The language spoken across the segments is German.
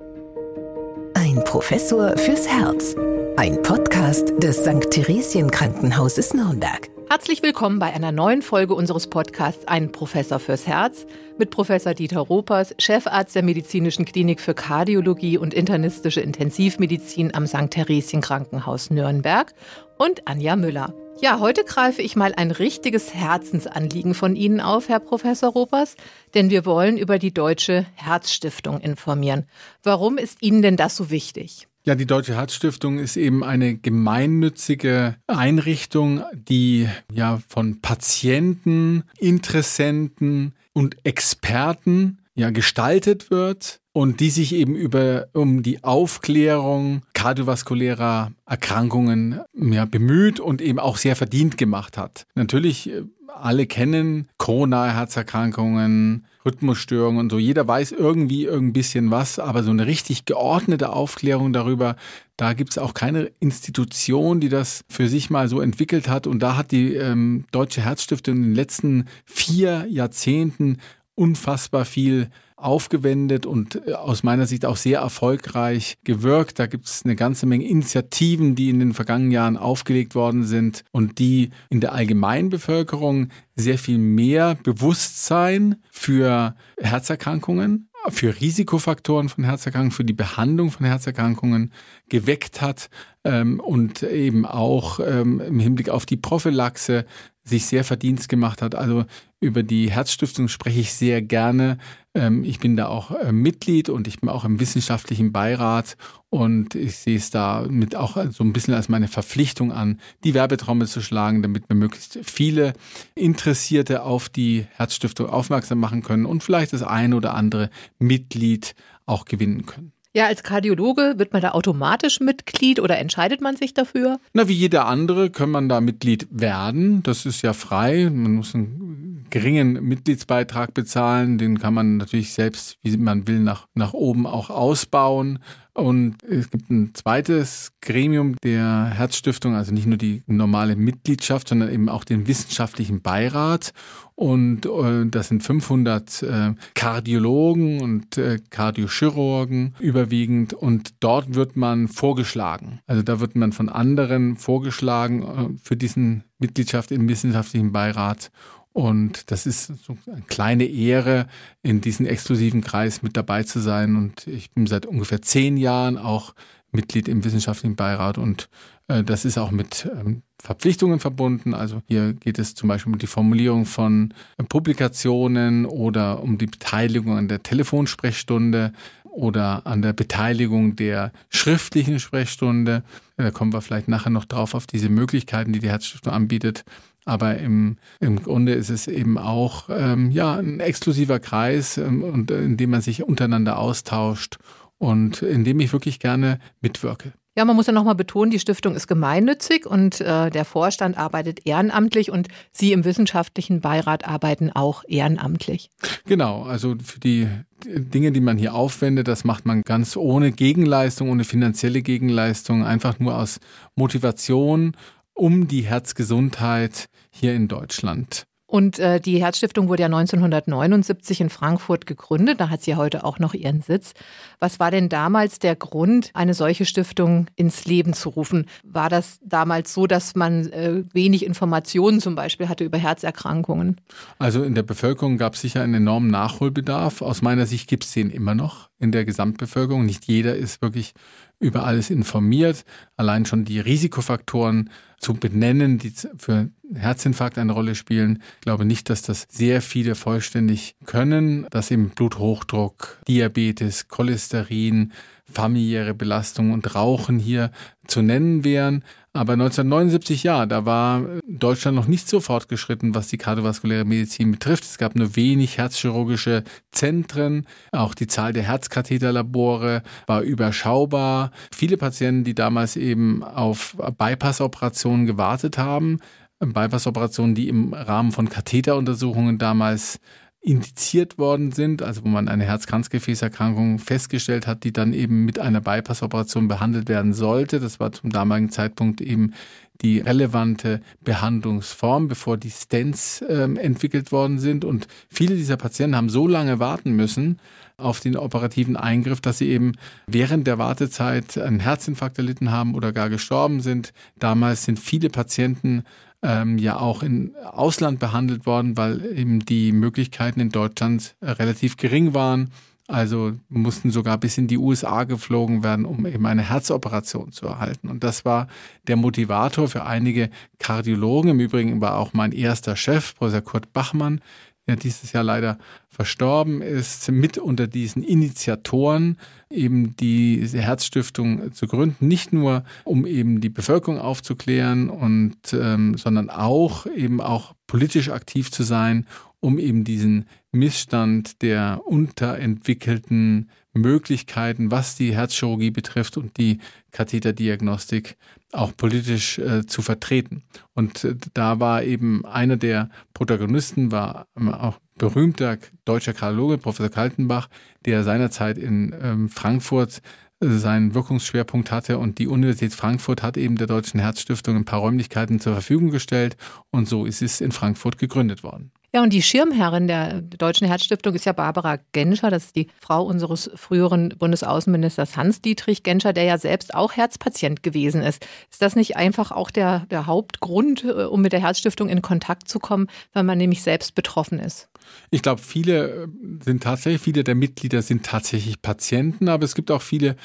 Ein Professor fürs Herz. Ein Podcast des St. Theresien Krankenhauses Nürnberg. Herzlich willkommen bei einer neuen Folge unseres Podcasts Ein Professor fürs Herz mit Professor Dieter Ropers, Chefarzt der Medizinischen Klinik für Kardiologie und internistische Intensivmedizin am St. Theresien Krankenhaus Nürnberg und Anja Müller. Ja, heute greife ich mal ein richtiges Herzensanliegen von Ihnen auf, Herr Professor Ropers, denn wir wollen über die Deutsche Herzstiftung informieren. Warum ist Ihnen denn das so wichtig? Ja, die Deutsche Herzstiftung ist eben eine gemeinnützige Einrichtung, die ja von Patienten, Interessenten und Experten ja gestaltet wird und die sich eben über um die Aufklärung kardiovaskulärer Erkrankungen ja, bemüht und eben auch sehr verdient gemacht hat. Natürlich äh, alle kennen koronare Herzerkrankungen, Rhythmusstörungen und so. Jeder weiß irgendwie ein bisschen was, aber so eine richtig geordnete Aufklärung darüber, da gibt es auch keine Institution, die das für sich mal so entwickelt hat. Und da hat die ähm, Deutsche Herzstiftung in den letzten vier Jahrzehnten unfassbar viel aufgewendet und äh, aus meiner Sicht auch sehr erfolgreich gewirkt. Da gibt es eine ganze Menge Initiativen, die in den vergangenen Jahren aufgelegt worden sind und die in der Allgemeinbevölkerung sehr viel mehr Bewusstsein für Herzerkrankungen, für Risikofaktoren von Herzerkrankungen, für die Behandlung von Herzerkrankungen geweckt hat ähm, und eben auch ähm, im Hinblick auf die Prophylaxe sich sehr verdient gemacht hat. Also über die Herzstiftung spreche ich sehr gerne. Ähm, ich bin da auch äh, Mitglied und ich bin auch im wissenschaftlichen Beirat und ich sehe es da mit auch so ein bisschen als meine Verpflichtung an, die Werbetrommel zu schlagen, damit wir möglichst viele Interessierte auf die Herzstiftung aufmerksam machen können und vielleicht das eine oder andere Mitglied auch gewinnen können. Ja, als Kardiologe wird man da automatisch Mitglied oder entscheidet man sich dafür? Na, wie jeder andere kann man da Mitglied werden. Das ist ja frei. Man muss einen geringen Mitgliedsbeitrag bezahlen. Den kann man natürlich selbst, wie man will, nach, nach oben auch ausbauen. Und es gibt ein zweites Gremium der Herzstiftung, also nicht nur die normale Mitgliedschaft, sondern eben auch den wissenschaftlichen Beirat. Und äh, das sind 500 äh, Kardiologen und äh, Kardiochirurgen überwiegend. Und dort wird man vorgeschlagen. Also da wird man von anderen vorgeschlagen äh, für diesen Mitgliedschaft im wissenschaftlichen Beirat. Und das ist so eine kleine Ehre, in diesem exklusiven Kreis mit dabei zu sein. Und ich bin seit ungefähr zehn Jahren auch Mitglied im wissenschaftlichen Beirat und äh, das ist auch mit ähm, Verpflichtungen verbunden. Also hier geht es zum Beispiel um die Formulierung von äh, Publikationen oder um die Beteiligung an der Telefonsprechstunde oder an der Beteiligung der schriftlichen Sprechstunde. Da kommen wir vielleicht nachher noch drauf auf diese Möglichkeiten, die die Herzstiftung anbietet. Aber im, im Grunde ist es eben auch ähm, ja, ein exklusiver Kreis, ähm, und, äh, in dem man sich untereinander austauscht und in dem ich wirklich gerne mitwirke. Ja, man muss ja nochmal betonen, die Stiftung ist gemeinnützig und äh, der Vorstand arbeitet ehrenamtlich und Sie im wissenschaftlichen Beirat arbeiten auch ehrenamtlich. Genau, also für die Dinge, die man hier aufwendet, das macht man ganz ohne Gegenleistung, ohne finanzielle Gegenleistung, einfach nur aus Motivation um die Herzgesundheit hier in Deutschland. Und äh, die Herzstiftung wurde ja 1979 in Frankfurt gegründet. Da hat sie ja heute auch noch ihren Sitz. Was war denn damals der Grund, eine solche Stiftung ins Leben zu rufen? War das damals so, dass man äh, wenig Informationen zum Beispiel hatte über Herzerkrankungen? Also in der Bevölkerung gab es sicher einen enormen Nachholbedarf. Aus meiner Sicht gibt es den immer noch in der Gesamtbevölkerung. Nicht jeder ist wirklich über alles informiert. Allein schon die Risikofaktoren zu benennen, die für Herzinfarkt eine Rolle spielen. Ich glaube nicht, dass das sehr viele vollständig können, dass eben Bluthochdruck, Diabetes, Cholesterin, familiäre Belastung und Rauchen hier zu nennen wären. Aber 1979, ja, da war Deutschland noch nicht so fortgeschritten, was die kardiovaskuläre Medizin betrifft. Es gab nur wenig herzchirurgische Zentren. Auch die Zahl der Herzkatheterlabore war überschaubar. Viele Patienten, die damals eben auf Bypass-Operationen gewartet haben, Bypass-Operationen, die im Rahmen von Katheteruntersuchungen damals indiziert worden sind, also wo man eine Herz-Kranzgefäßerkrankung festgestellt hat, die dann eben mit einer Bypassoperation behandelt werden sollte. Das war zum damaligen Zeitpunkt eben die relevante Behandlungsform, bevor die Stents äh, entwickelt worden sind. Und viele dieser Patienten haben so lange warten müssen auf den operativen Eingriff, dass sie eben während der Wartezeit einen Herzinfarkt erlitten haben oder gar gestorben sind. Damals sind viele Patienten ähm, ja auch im Ausland behandelt worden, weil eben die Möglichkeiten in Deutschland relativ gering waren. Also mussten sogar bis in die USA geflogen werden, um eben eine Herzoperation zu erhalten. Und das war der Motivator für einige Kardiologen. Im Übrigen war auch mein erster Chef, Professor Kurt Bachmann, der dieses Jahr leider verstorben ist, mit unter diesen Initiatoren eben diese Herzstiftung zu gründen, nicht nur um eben die Bevölkerung aufzuklären und ähm, sondern auch eben auch politisch aktiv zu sein, um eben diesen Missstand der unterentwickelten Möglichkeiten, was die Herzchirurgie betrifft und die Katheterdiagnostik auch politisch äh, zu vertreten. Und äh, da war eben einer der Protagonisten, war ähm, auch berühmter deutscher Kardiologe, Professor Kaltenbach, der seinerzeit in ähm, Frankfurt seinen Wirkungsschwerpunkt hatte und die Universität Frankfurt hat eben der Deutschen Herzstiftung ein paar Räumlichkeiten zur Verfügung gestellt und so ist es in Frankfurt gegründet worden. Ja, und die Schirmherrin der Deutschen Herzstiftung ist ja Barbara Genscher. Das ist die Frau unseres früheren Bundesaußenministers Hans-Dietrich Genscher, der ja selbst auch Herzpatient gewesen ist. Ist das nicht einfach auch der, der Hauptgrund, äh, um mit der Herzstiftung in Kontakt zu kommen, weil man nämlich selbst betroffen ist? Ich glaube, viele äh, sind tatsächlich, viele der Mitglieder sind tatsächlich Patienten, aber es gibt auch viele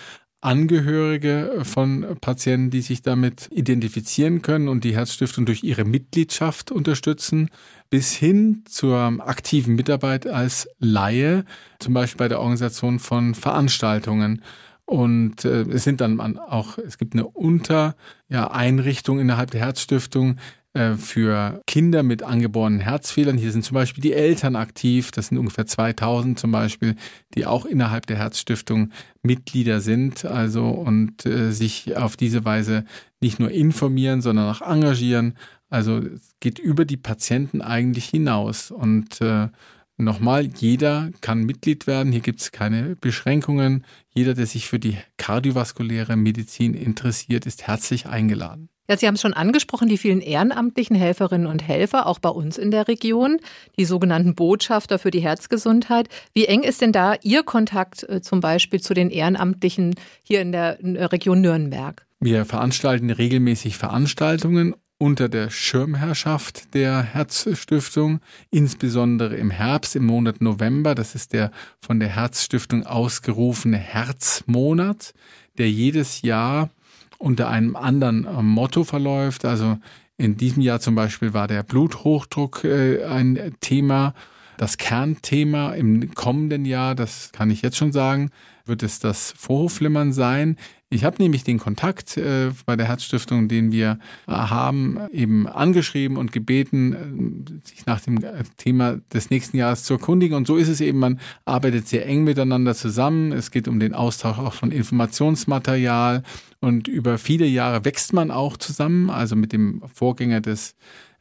Angehörige von Patienten, die sich damit identifizieren können und die Herzstiftung durch ihre Mitgliedschaft unterstützen, bis hin zur aktiven Mitarbeit als Laie, zum Beispiel bei der Organisation von Veranstaltungen. Und äh, es sind dann auch, es gibt eine Untereinrichtung ja, innerhalb der Herzstiftung, äh, für Kinder mit angeborenen Herzfehlern. Hier sind zum Beispiel die Eltern aktiv. Das sind ungefähr 2000 zum Beispiel, die auch innerhalb der Herzstiftung Mitglieder sind. Also und äh, sich auf diese Weise nicht nur informieren, sondern auch engagieren. Also es geht über die Patienten eigentlich hinaus. Und äh, nochmal, jeder kann Mitglied werden. Hier gibt es keine Beschränkungen. Jeder, der sich für die kardiovaskuläre Medizin interessiert, ist herzlich eingeladen. Ja, Sie haben es schon angesprochen, die vielen ehrenamtlichen Helferinnen und Helfer, auch bei uns in der Region, die sogenannten Botschafter für die Herzgesundheit. Wie eng ist denn da Ihr Kontakt äh, zum Beispiel zu den Ehrenamtlichen hier in der Region Nürnberg? Wir veranstalten regelmäßig Veranstaltungen unter der Schirmherrschaft der Herzstiftung, insbesondere im Herbst, im Monat November. Das ist der von der Herzstiftung ausgerufene Herzmonat, der jedes Jahr unter einem anderen äh, Motto verläuft. Also in diesem Jahr zum Beispiel war der Bluthochdruck äh, ein Thema. Das Kernthema im kommenden Jahr, das kann ich jetzt schon sagen, wird es das Vorhofflimmern sein. Ich habe nämlich den Kontakt äh, bei der Herzstiftung, den wir äh, haben, eben angeschrieben und gebeten, äh, sich nach dem äh, Thema des nächsten Jahres zu erkundigen. Und so ist es eben, man arbeitet sehr eng miteinander zusammen. Es geht um den Austausch auch von Informationsmaterial und über viele Jahre wächst man auch zusammen. Also mit dem Vorgänger des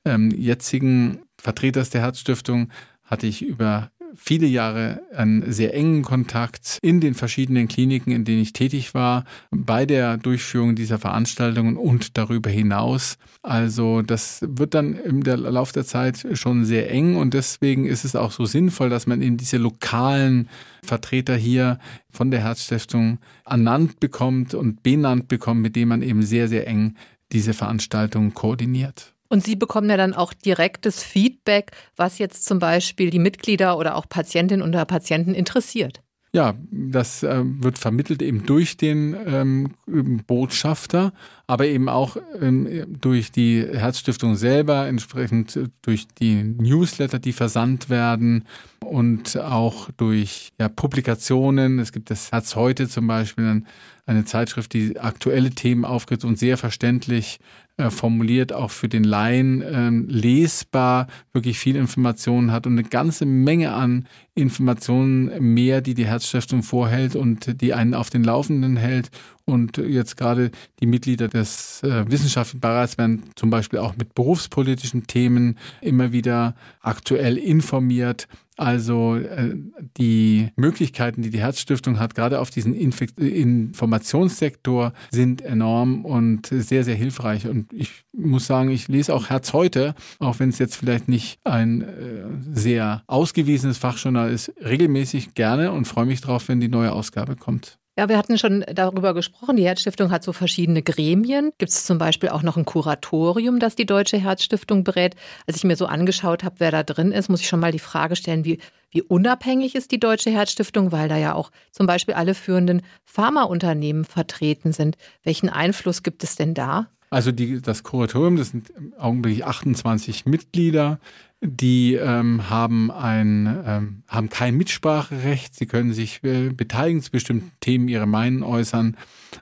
ähm, jetzigen Vertreters der Herzstiftung hatte ich über viele Jahre einen sehr engen Kontakt in den verschiedenen Kliniken, in denen ich tätig war, bei der Durchführung dieser Veranstaltungen und darüber hinaus. Also das wird dann im Lauf der Zeit schon sehr eng und deswegen ist es auch so sinnvoll, dass man eben diese lokalen Vertreter hier von der Herzstiftung ernannt bekommt und benannt bekommt, mit denen man eben sehr, sehr eng diese Veranstaltungen koordiniert. Und Sie bekommen ja dann auch direktes Feedback, was jetzt zum Beispiel die Mitglieder oder auch Patientinnen und Patienten interessiert. Ja, das äh, wird vermittelt eben durch den ähm, Botschafter, aber eben auch ähm, durch die Herzstiftung selber, entsprechend durch die Newsletter, die versandt werden und auch durch ja, Publikationen. Es gibt das Herz heute zum Beispiel, eine Zeitschrift, die aktuelle Themen aufgreift und sehr verständlich äh, formuliert, auch für den Laien äh, lesbar, wirklich viel Informationen hat und eine ganze Menge an Informationen mehr, die die Herzstiftung vorhält und die einen auf den Laufenden hält. Und jetzt gerade die Mitglieder des äh, Wissenschaftlichen Beirats werden zum Beispiel auch mit berufspolitischen Themen immer wieder aktuell informiert. Also äh, die Möglichkeiten, die die Herzstiftung hat, gerade auf diesen Infekt Informationssektor, sind enorm und sehr, sehr hilfreich. Und ich muss sagen, ich lese auch Herz heute, auch wenn es jetzt vielleicht nicht ein äh, sehr ausgewiesenes Fachjournal ist, regelmäßig gerne und freue mich drauf, wenn die neue Ausgabe kommt. Ja, wir hatten schon darüber gesprochen. Die Herzstiftung hat so verschiedene Gremien. Gibt es zum Beispiel auch noch ein Kuratorium, das die Deutsche Herzstiftung berät? Als ich mir so angeschaut habe, wer da drin ist, muss ich schon mal die Frage stellen, wie, wie unabhängig ist die Deutsche Herzstiftung, weil da ja auch zum Beispiel alle führenden Pharmaunternehmen vertreten sind. Welchen Einfluss gibt es denn da? Also die, das Kuratorium, das sind im Augenblick 28 Mitglieder die ähm, haben ein ähm, haben kein Mitspracherecht. Sie können sich äh, beteiligen zu bestimmten Themen, ihre Meinung äußern,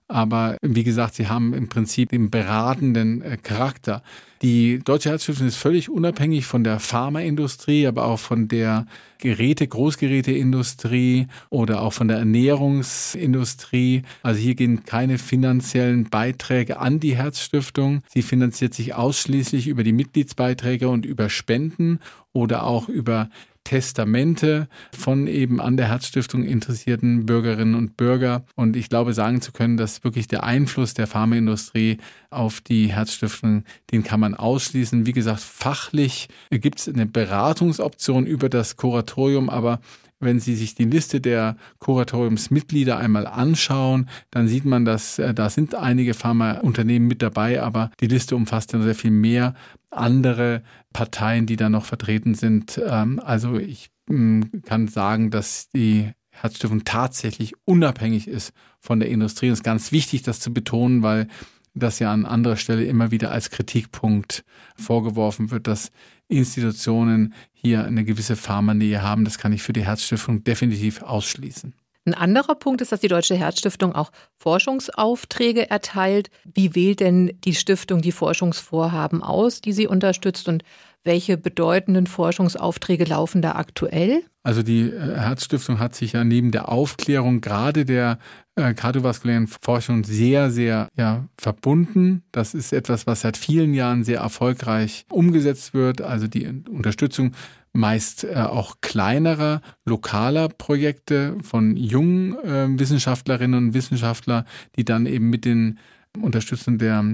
aber wie gesagt, sie haben im Prinzip den beratenden äh, Charakter. Die Deutsche Herzstiftung ist völlig unabhängig von der Pharmaindustrie, aber auch von der Geräte, Großgeräteindustrie oder auch von der Ernährungsindustrie. Also hier gehen keine finanziellen Beiträge an die Herzstiftung. Sie finanziert sich ausschließlich über die Mitgliedsbeiträge und über Spenden oder auch über Testamente von eben an der Herzstiftung interessierten Bürgerinnen und Bürger. Und ich glaube, sagen zu können, dass wirklich der Einfluss der Pharmaindustrie auf die Herzstiftung, den kann man ausschließen. Wie gesagt, fachlich gibt es eine Beratungsoption über das Kuratorium, aber wenn Sie sich die Liste der Kuratoriumsmitglieder einmal anschauen, dann sieht man, dass äh, da sind einige Pharmaunternehmen mit dabei, aber die Liste umfasst dann sehr viel mehr andere Parteien, die da noch vertreten sind. Ähm, also ich mm, kann sagen, dass die Herzstiftung tatsächlich unabhängig ist von der Industrie. Das ist ganz wichtig, das zu betonen, weil das ja an anderer Stelle immer wieder als Kritikpunkt vorgeworfen wird, dass Institutionen hier eine gewisse Pharmanähe haben. Das kann ich für die Herzstiftung definitiv ausschließen. Ein anderer Punkt ist, dass die Deutsche Herzstiftung auch Forschungsaufträge erteilt. Wie wählt denn die Stiftung die Forschungsvorhaben aus, die sie unterstützt und welche bedeutenden Forschungsaufträge laufen da aktuell? Also die äh, Herzstiftung hat sich ja neben der Aufklärung gerade der äh, kardiovaskulären Forschung sehr, sehr ja, verbunden. Das ist etwas, was seit vielen Jahren sehr erfolgreich umgesetzt wird. Also die Unterstützung meist äh, auch kleinerer, lokaler Projekte von jungen äh, Wissenschaftlerinnen und Wissenschaftlern, die dann eben mit den Unterstützung der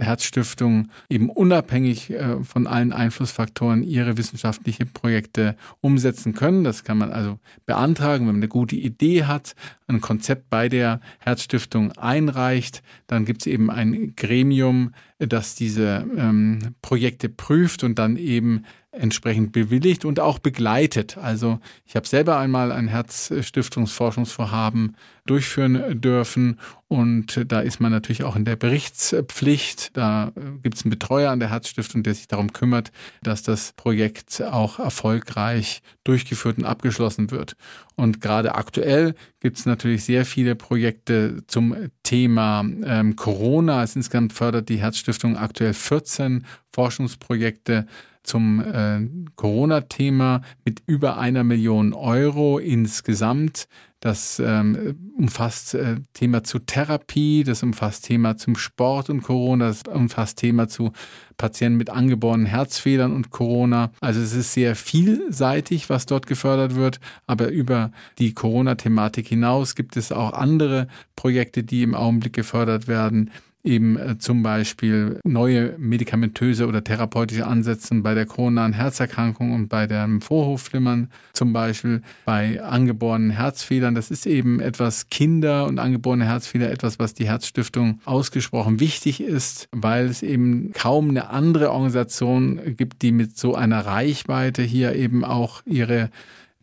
Herzstiftung eben unabhängig äh, von allen Einflussfaktoren ihre wissenschaftliche Projekte umsetzen können. Das kann man also beantragen, wenn man eine gute Idee hat, ein Konzept bei der Herzstiftung einreicht, dann gibt es eben ein Gremium, das diese ähm, Projekte prüft und dann eben entsprechend bewilligt und auch begleitet. Also ich habe selber einmal ein Herzstiftungsforschungsvorhaben durchführen dürfen und da ist man natürlich auch in der Berichtspflicht. Da gibt es einen Betreuer an der Herzstiftung, der sich darum kümmert, dass das Projekt auch erfolgreich durchgeführt und abgeschlossen wird. Und gerade aktuell gibt es natürlich sehr viele Projekte zum Thema ähm, Corona. Es insgesamt fördert die Herzstiftung aktuell 14 Forschungsprojekte zum äh, Corona-Thema mit über einer Million Euro insgesamt. Das ähm, umfasst äh, Thema zu Therapie, das umfasst Thema zum Sport und Corona, das umfasst Thema zu Patienten mit angeborenen Herzfehlern und Corona. Also es ist sehr vielseitig, was dort gefördert wird. Aber über die Corona-Thematik hinaus gibt es auch andere Projekte, die im Augenblick gefördert werden eben äh, zum Beispiel neue medikamentöse oder therapeutische Ansätze bei der koronaren Herzerkrankung und bei dem Vorhofflimmern, zum Beispiel bei angeborenen Herzfehlern. Das ist eben etwas Kinder und angeborene Herzfehler, etwas, was die Herzstiftung ausgesprochen wichtig ist, weil es eben kaum eine andere Organisation gibt, die mit so einer Reichweite hier eben auch ihre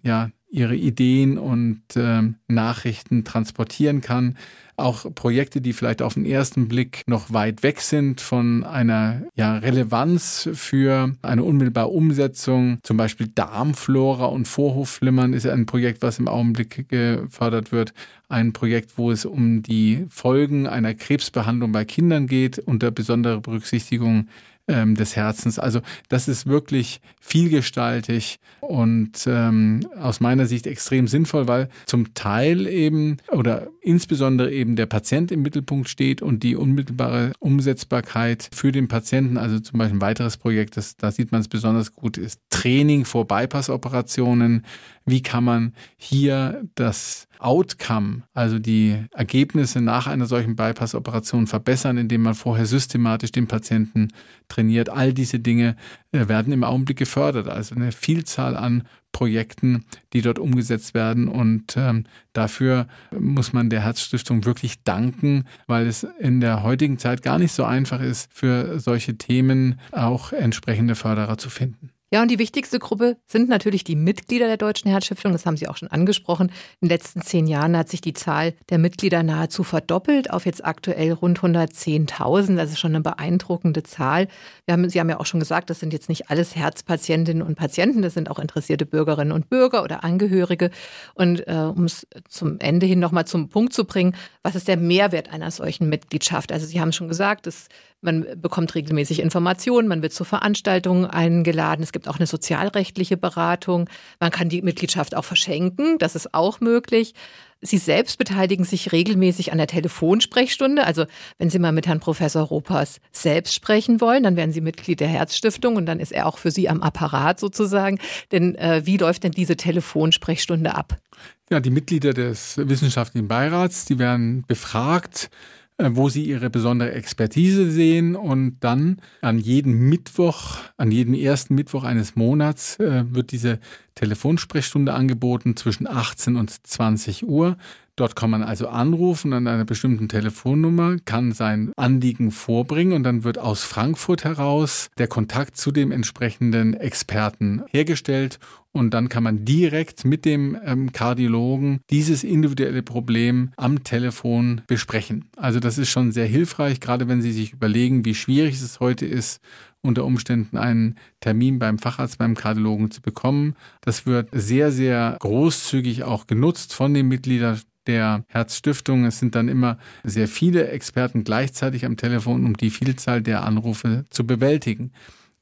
ja, ihre Ideen und äh, Nachrichten transportieren kann auch Projekte, die vielleicht auf den ersten Blick noch weit weg sind von einer ja, Relevanz für eine unmittelbare Umsetzung. Zum Beispiel Darmflora und Vorhofflimmern ist ein Projekt, was im Augenblick gefördert wird. Ein Projekt, wo es um die Folgen einer Krebsbehandlung bei Kindern geht, unter besonderer Berücksichtigung ähm, des Herzens. Also das ist wirklich vielgestaltig und ähm, aus meiner Sicht extrem sinnvoll, weil zum Teil eben oder insbesondere eben der Patient im Mittelpunkt steht und die unmittelbare Umsetzbarkeit für den Patienten. Also zum Beispiel ein weiteres Projekt, das, da sieht man es besonders gut, ist Training vor Bypass-Operationen. Wie kann man hier das Outcome, also die Ergebnisse nach einer solchen Bypass-Operation verbessern, indem man vorher systematisch den Patienten trainiert. All diese Dinge äh, werden im Augenblick gefördert. Also eine Vielzahl an Projekten, die dort umgesetzt werden. Und ähm, dafür muss man der Herzstiftung wirklich danken, weil es in der heutigen Zeit gar nicht so einfach ist, für solche Themen auch entsprechende Förderer zu finden. Ja, und die wichtigste Gruppe sind natürlich die Mitglieder der Deutschen Herzstiftung. Das haben Sie auch schon angesprochen. In den letzten zehn Jahren hat sich die Zahl der Mitglieder nahezu verdoppelt auf jetzt aktuell rund 110.000. Das ist schon eine beeindruckende Zahl. Haben, Sie haben ja auch schon gesagt, das sind jetzt nicht alles Herzpatientinnen und Patienten. Das sind auch interessierte Bürgerinnen und Bürger oder Angehörige. Und äh, um es zum Ende hin nochmal zum Punkt zu bringen, was ist der Mehrwert einer solchen Mitgliedschaft? Also Sie haben schon gesagt, es man bekommt regelmäßig Informationen, man wird zu Veranstaltungen eingeladen. Es gibt auch eine sozialrechtliche Beratung. Man kann die Mitgliedschaft auch verschenken, das ist auch möglich. Sie selbst beteiligen sich regelmäßig an der Telefonsprechstunde. Also wenn Sie mal mit Herrn Professor Ropers selbst sprechen wollen, dann werden Sie Mitglied der Herzstiftung und dann ist er auch für Sie am Apparat sozusagen. Denn äh, wie läuft denn diese Telefonsprechstunde ab? Ja, die Mitglieder des wissenschaftlichen Beirats, die werden befragt wo sie ihre besondere Expertise sehen und dann an jedem Mittwoch, an jedem ersten Mittwoch eines Monats äh, wird diese Telefonsprechstunde angeboten zwischen 18 und 20 Uhr. Dort kann man also anrufen an einer bestimmten Telefonnummer, kann sein Anliegen vorbringen und dann wird aus Frankfurt heraus der Kontakt zu dem entsprechenden Experten hergestellt und dann kann man direkt mit dem ähm, Kardiologen dieses individuelle Problem am Telefon besprechen. Also das ist schon sehr hilfreich, gerade wenn Sie sich überlegen, wie schwierig es heute ist, unter Umständen einen Termin beim Facharzt, beim Kardiologen zu bekommen. Das wird sehr, sehr großzügig auch genutzt von den Mitgliedern der Herzstiftung. Es sind dann immer sehr viele Experten gleichzeitig am Telefon, um die Vielzahl der Anrufe zu bewältigen.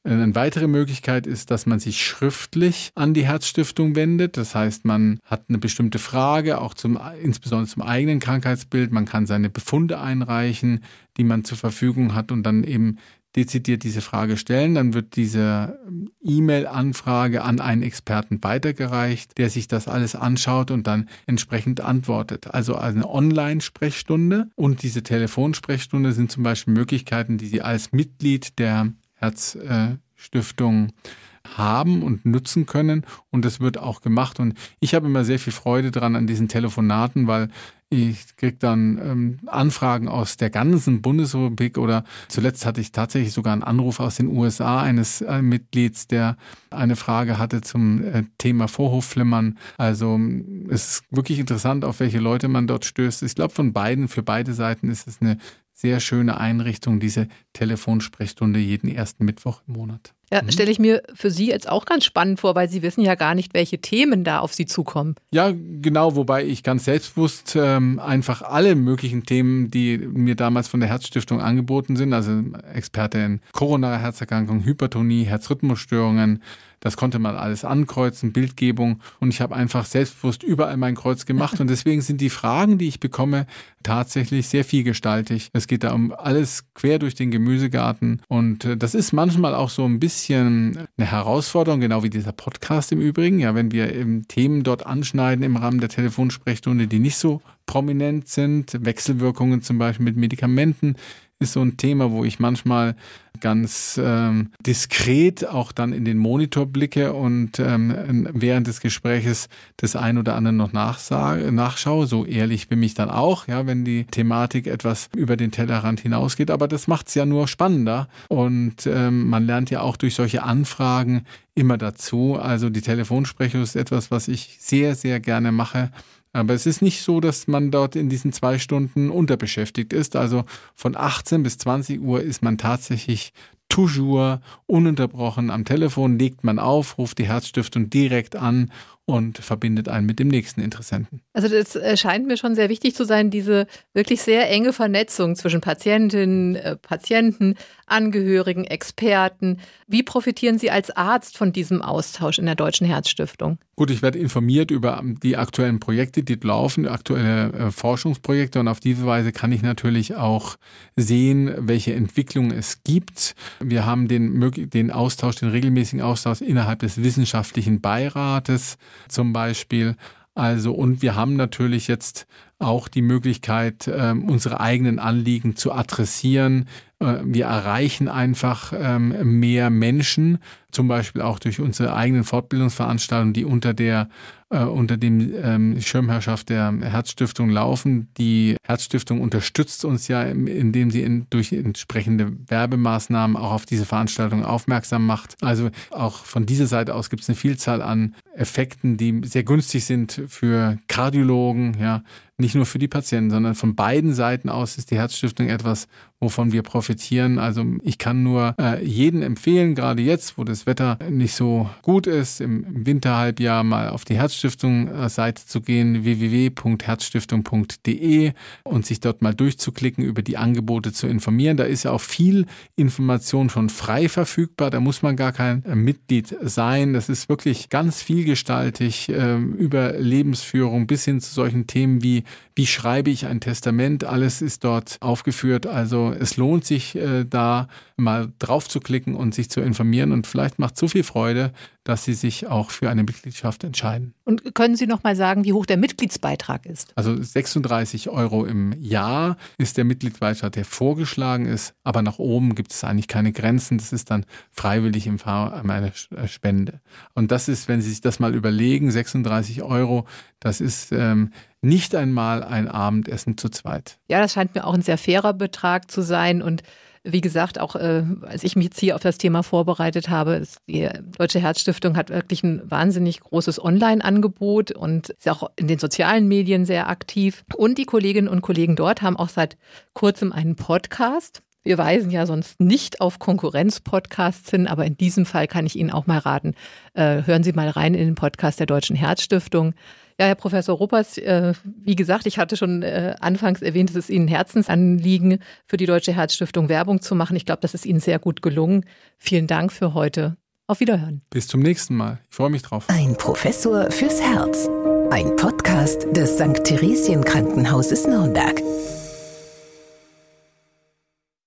Eine weitere Möglichkeit ist, dass man sich schriftlich an die Herzstiftung wendet. Das heißt, man hat eine bestimmte Frage, auch zum, insbesondere zum eigenen Krankheitsbild. Man kann seine Befunde einreichen, die man zur Verfügung hat und dann eben dezidiert diese Frage stellen. Dann wird diese E-Mail-Anfrage an einen Experten weitergereicht, der sich das alles anschaut und dann entsprechend antwortet. Also eine Online-Sprechstunde und diese Telefonsprechstunde sind zum Beispiel Möglichkeiten, die Sie als Mitglied der Herzstiftung haben und nutzen können. Und das wird auch gemacht. Und ich habe immer sehr viel Freude dran an diesen Telefonaten, weil ich kriege dann ähm, Anfragen aus der ganzen Bundesrepublik oder zuletzt hatte ich tatsächlich sogar einen Anruf aus den USA eines äh, Mitglieds, der eine Frage hatte zum äh, Thema Vorhofflimmern. Also es ist wirklich interessant, auf welche Leute man dort stößt. Ich glaube, von beiden, für beide Seiten ist es eine sehr schöne Einrichtung, diese Telefonsprechstunde jeden ersten Mittwoch im Monat. Ja, mhm. stelle ich mir für Sie jetzt auch ganz spannend vor, weil Sie wissen ja gar nicht, welche Themen da auf Sie zukommen. Ja, genau, wobei ich ganz selbstbewusst ähm, einfach alle möglichen Themen, die mir damals von der Herzstiftung angeboten sind, also Experte in koronare Herzerkrankungen, Hypertonie, Herzrhythmusstörungen, das konnte man alles ankreuzen, Bildgebung. Und ich habe einfach selbstbewusst überall mein Kreuz gemacht. Und deswegen sind die Fragen, die ich bekomme, tatsächlich sehr vielgestaltig. Es geht da um alles quer durch den Gemüsegarten. Und äh, das ist manchmal auch so ein bisschen eine Herausforderung, genau wie dieser Podcast im Übrigen. Ja, wenn wir eben Themen dort anschneiden im Rahmen der Telefonsprechstunde, die nicht so prominent sind, Wechselwirkungen zum Beispiel mit Medikamenten, ist so ein Thema, wo ich manchmal ganz ähm, diskret auch dann in den Monitor blicke und ähm, während des Gespräches das ein oder andere noch nachsage, nachschaue. So ehrlich bin ich dann auch, ja, wenn die Thematik etwas über den Tellerrand hinausgeht. Aber das macht es ja nur spannender und ähm, man lernt ja auch durch solche Anfragen immer dazu. Also die Telefonsprechung ist etwas, was ich sehr, sehr gerne mache aber es ist nicht so, dass man dort in diesen zwei Stunden unterbeschäftigt ist. Also von 18 bis 20 Uhr ist man tatsächlich toujours ununterbrochen am Telefon, legt man auf, ruft die Herzstiftung direkt an und verbindet einen mit dem nächsten Interessenten. Also das äh, scheint mir schon sehr wichtig zu sein, diese wirklich sehr enge Vernetzung zwischen Patientinnen, äh, Patienten, Angehörigen, Experten. Wie profitieren Sie als Arzt von diesem Austausch in der Deutschen Herzstiftung? Gut, ich werde informiert über die aktuellen Projekte, die laufen, aktuelle äh, Forschungsprojekte und auf diese Weise kann ich natürlich auch sehen, welche Entwicklungen es gibt. Wir haben den, den Austausch, den regelmäßigen Austausch innerhalb des wissenschaftlichen Beirates zum Beispiel. Also, und wir haben natürlich jetzt auch die Möglichkeit, ähm, unsere eigenen Anliegen zu adressieren. Äh, wir erreichen einfach ähm, mehr Menschen, zum Beispiel auch durch unsere eigenen Fortbildungsveranstaltungen, die unter der äh, unter dem ähm, Schirmherrschaft der Herzstiftung laufen. Die Herzstiftung unterstützt uns ja, indem sie in, durch entsprechende Werbemaßnahmen auch auf diese Veranstaltung aufmerksam macht. Also auch von dieser Seite aus gibt es eine Vielzahl an Effekten, die sehr günstig sind für Kardiologen, ja, nicht nur für die Patienten, sondern von beiden Seiten aus ist die Herzstiftung etwas, wovon wir profitieren. Also ich kann nur äh, jeden empfehlen, gerade jetzt, wo das Wetter nicht so gut ist, im, im Winterhalbjahr mal auf die Herzstiftung-Seite zu gehen, www.herzstiftung.de und sich dort mal durchzuklicken, über die Angebote zu informieren. Da ist ja auch viel Information schon frei verfügbar. Da muss man gar kein äh, Mitglied sein. Das ist wirklich ganz vielgestaltig äh, über Lebensführung bis hin zu solchen Themen wie wie schreibe ich ein Testament, alles ist dort aufgeführt. Also es lohnt sich äh, da mal drauf zu klicken und sich zu informieren und vielleicht macht so viel Freude, dass Sie sich auch für eine Mitgliedschaft entscheiden. Und können Sie noch mal sagen, wie hoch der Mitgliedsbeitrag ist? Also 36 Euro im Jahr ist der Mitgliedsbeitrag, der vorgeschlagen ist, aber nach oben gibt es eigentlich keine Grenzen. Das ist dann freiwillig im Fall einer äh, Spende. Und das ist, wenn Sie sich das mal überlegen, 36 Euro, das ist ähm, nicht einmal ein Abendessen zu zweit. Ja, das scheint mir auch ein sehr fairer Betrag zu sein und wie gesagt, auch äh, als ich mich jetzt hier auf das Thema vorbereitet habe, die Deutsche Herzstiftung hat wirklich ein wahnsinnig großes Online-Angebot und ist auch in den sozialen Medien sehr aktiv. Und die Kolleginnen und Kollegen dort haben auch seit kurzem einen Podcast. Wir weisen ja sonst nicht auf Konkurrenz-Podcasts hin, aber in diesem Fall kann ich Ihnen auch mal raten, äh, hören Sie mal rein in den Podcast der Deutschen Herzstiftung. Ja, Herr Professor Ruppers, äh, wie gesagt, ich hatte schon äh, anfangs erwähnt, es ist Ihnen Herzensanliegen, für die Deutsche Herzstiftung Werbung zu machen. Ich glaube, das ist Ihnen sehr gut gelungen. Vielen Dank für heute. Auf Wiederhören. Bis zum nächsten Mal. Ich freue mich drauf. Ein Professor fürs Herz. Ein Podcast des St. Theresien Krankenhauses Nürnberg.